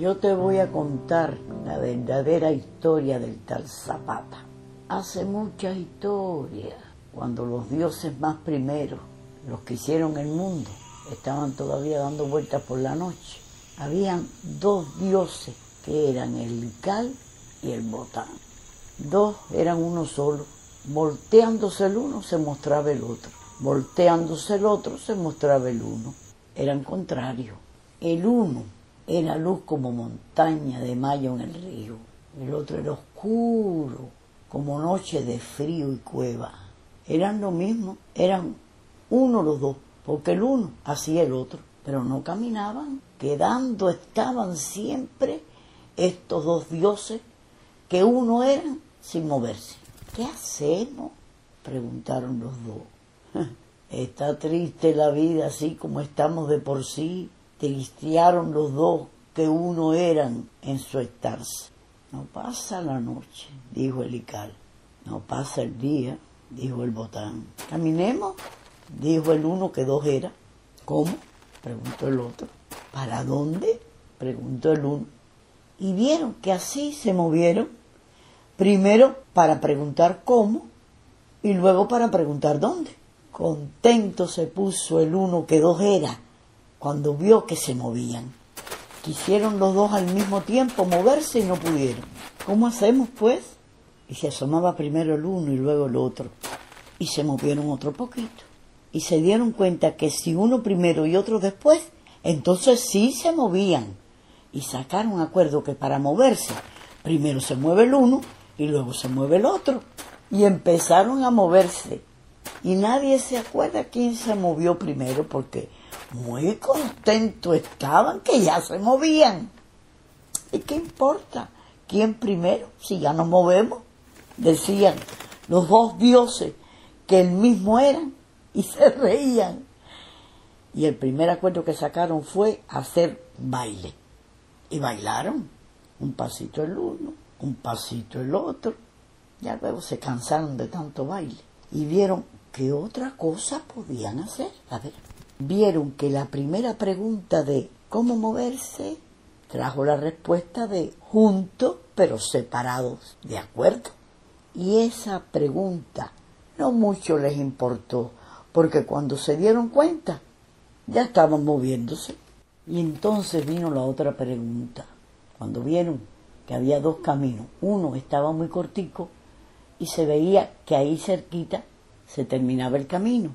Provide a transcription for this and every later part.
Yo te voy a contar la verdadera historia del tal Zapata. Hace muchas historias, cuando los dioses más primeros, los que hicieron el mundo, estaban todavía dando vueltas por la noche, habían dos dioses que eran el Lical y el Botán. Dos eran uno solo. Volteándose el uno se mostraba el otro. Volteándose el otro se mostraba el uno. Eran contrarios. El uno era luz como montaña de mayo en el río. El otro era oscuro como noche de frío y cueva. Eran lo mismo, eran uno los dos, porque el uno hacía el otro, pero no caminaban, quedando estaban siempre estos dos dioses que uno eran sin moverse. ¿Qué hacemos? preguntaron los dos. Está triste la vida así como estamos de por sí, tristearon los dos que uno eran en su estarse. No pasa la noche, dijo el Ical. No pasa el día, dijo el Botán. Caminemos, dijo el uno que dos era. ¿Cómo? preguntó el otro. ¿Para dónde? preguntó el uno. Y vieron que así se movieron, primero para preguntar cómo y luego para preguntar dónde. Contento se puso el uno que dos era cuando vio que se movían. Quisieron los dos al mismo tiempo moverse y no pudieron. ¿Cómo hacemos, pues? Y se asomaba primero el uno y luego el otro. Y se movieron otro poquito. Y se dieron cuenta que si uno primero y otro después, entonces sí se movían. Y sacaron acuerdo que para moverse, primero se mueve el uno y luego se mueve el otro. Y empezaron a moverse. Y nadie se acuerda quién se movió primero porque muy contentos estaban que ya se movían. ¿Y qué importa? ¿Quién primero? Si ya nos movemos. Decían los dos dioses que el mismo eran y se reían. Y el primer acuerdo que sacaron fue hacer baile. Y bailaron. Un pasito el uno, un pasito el otro. Ya luego se cansaron de tanto baile. Y vieron qué otra cosa podían hacer. A ver vieron que la primera pregunta de cómo moverse trajo la respuesta de juntos pero separados, ¿de acuerdo? Y esa pregunta no mucho les importó, porque cuando se dieron cuenta ya estaban moviéndose. Y entonces vino la otra pregunta, cuando vieron que había dos caminos, uno estaba muy cortico y se veía que ahí cerquita se terminaba el camino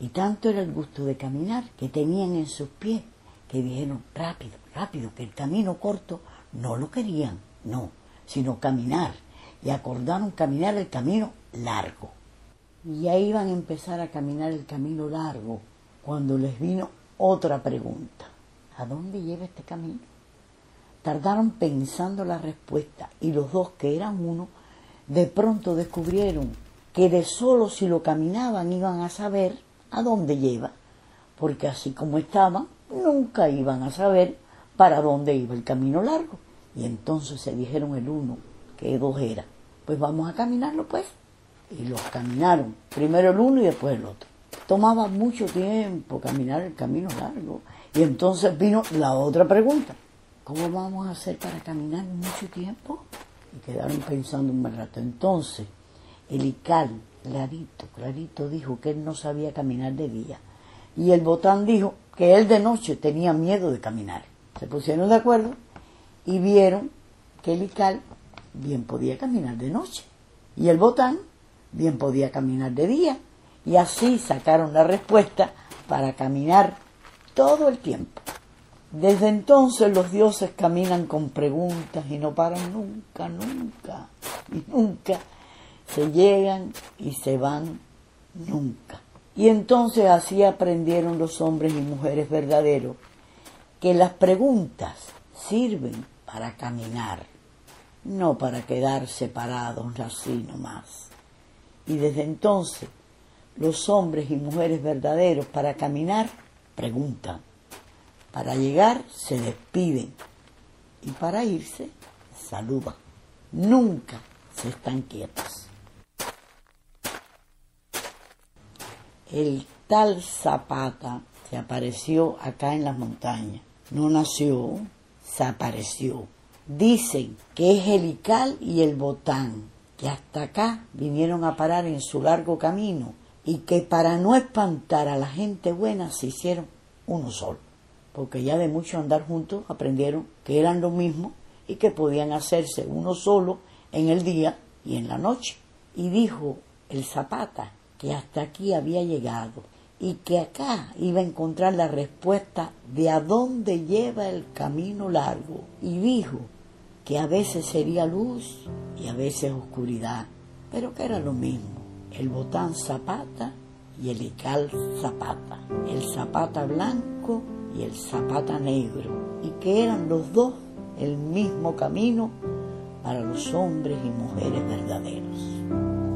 y tanto era el gusto de caminar que tenían en sus pies que dijeron, rápido, rápido, que el camino corto no lo querían, no, sino caminar. Y acordaron caminar el camino largo. Y ahí iban a empezar a caminar el camino largo cuando les vino otra pregunta. ¿A dónde lleva este camino? Tardaron pensando la respuesta y los dos que eran uno de pronto descubrieron que de solo si lo caminaban iban a saber a dónde lleva, porque así como estaban, nunca iban a saber para dónde iba el camino largo. Y entonces se dijeron el uno que dos era, pues vamos a caminarlo pues. Y los caminaron, primero el uno y después el otro. Tomaba mucho tiempo caminar el camino largo. Y entonces vino la otra pregunta, ¿cómo vamos a hacer para caminar mucho tiempo? Y quedaron pensando un rato. Entonces, el Ical clarito, clarito dijo que él no sabía caminar de día. Y el botán dijo que él de noche tenía miedo de caminar. Se pusieron de acuerdo y vieron que el Ical bien podía caminar de noche. Y el botán bien podía caminar de día. Y así sacaron la respuesta para caminar todo el tiempo. Desde entonces los dioses caminan con preguntas y no paran nunca, nunca, y nunca se llegan y se van nunca. Y entonces así aprendieron los hombres y mujeres verdaderos que las preguntas sirven para caminar, no para quedar separados así nomás. Y desde entonces los hombres y mujeres verdaderos para caminar preguntan, para llegar se despiden y para irse saludan. Nunca se están quietos. El tal Zapata se apareció acá en las montañas. No nació, se apareció. Dicen que es el Ical y el Botán, que hasta acá vinieron a parar en su largo camino y que para no espantar a la gente buena se hicieron uno solo, porque ya de mucho andar juntos aprendieron que eran lo mismo y que podían hacerse uno solo en el día y en la noche. Y dijo el Zapata que hasta aquí había llegado y que acá iba a encontrar la respuesta de a dónde lleva el camino largo. Y dijo que a veces sería luz y a veces oscuridad, pero que era lo mismo, el botán zapata y el ical zapata, el zapata blanco y el zapata negro, y que eran los dos el mismo camino para los hombres y mujeres verdaderos.